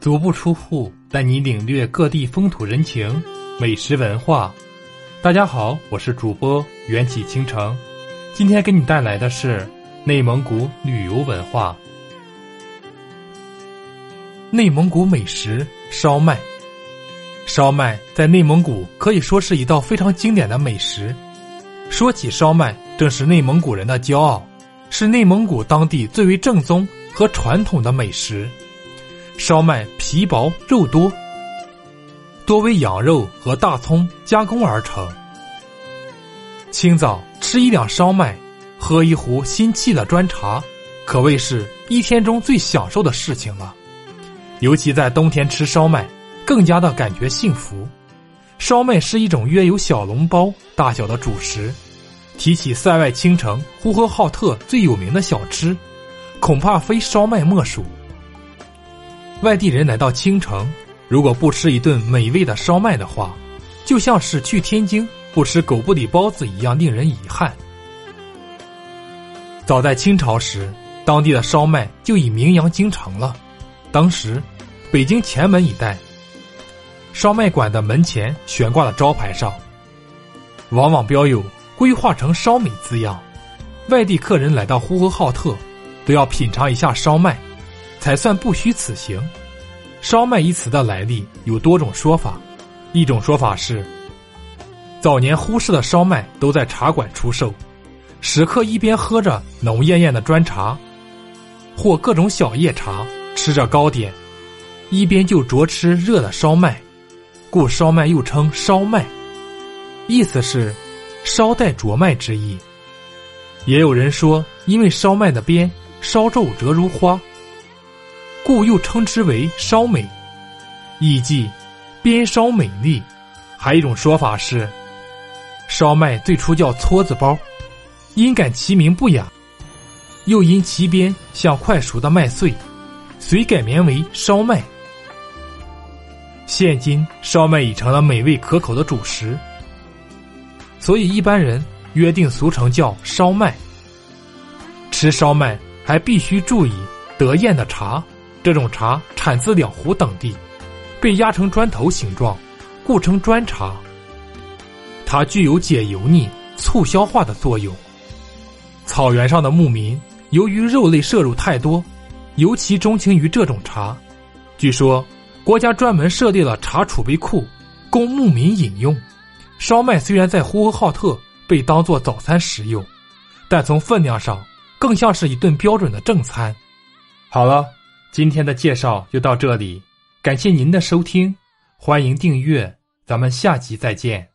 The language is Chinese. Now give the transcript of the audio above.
足不出户，带你领略各地风土人情、美食文化。大家好，我是主播缘起倾城，今天给你带来的是内蒙古旅游文化。内蒙古美食烧麦，烧麦在内蒙古可以说是一道非常经典的美食。说起烧麦，正是内蒙古人的骄傲，是内蒙古当地最为正宗和传统的美食。烧麦皮薄肉多，多为羊肉和大葱加工而成。清早吃一两烧麦，喝一壶新沏的砖茶，可谓是一天中最享受的事情了。尤其在冬天吃烧麦，更加的感觉幸福。烧麦是一种约有小笼包大小的主食。提起塞外青城呼和浩特最有名的小吃，恐怕非烧麦莫属。外地人来到青城，如果不吃一顿美味的烧麦的话，就像是去天津不吃狗不理包子一样，令人遗憾。早在清朝时，当地的烧麦就已名扬京城了。当时，北京前门一带，烧麦馆的门前悬挂的招牌上，往往标有“规划成烧米”字样。外地客人来到呼和浩特，都要品尝一下烧麦。才算不虚此行。烧麦一词的来历有多种说法，一种说法是，早年呼市的烧麦都在茶馆出售，食客一边喝着浓艳艳的砖茶，或各种小叶茶，吃着糕点，一边就啄吃热的烧麦，故烧麦又称烧麦，意思是烧带啄麦之意。也有人说，因为烧麦的边烧皱折如花。故又称之为烧美，意即边烧美丽。还有一种说法是，烧麦最初叫搓子包，因感其名不雅，又因其边像快熟的麦穗，遂改名为烧麦。现今烧麦已成了美味可口的主食，所以一般人约定俗成叫烧麦。吃烧麦还必须注意得艳的茶。这种茶产自两湖等地，被压成砖头形状，故称砖茶。它具有解油腻、促消化的作用。草原上的牧民由于肉类摄入太多，尤其钟情于这种茶。据说，国家专门设立了茶储备库，供牧民饮用。烧麦虽然在呼和浩特被当作早餐食用，但从分量上更像是一顿标准的正餐。好了。今天的介绍就到这里，感谢您的收听，欢迎订阅，咱们下集再见。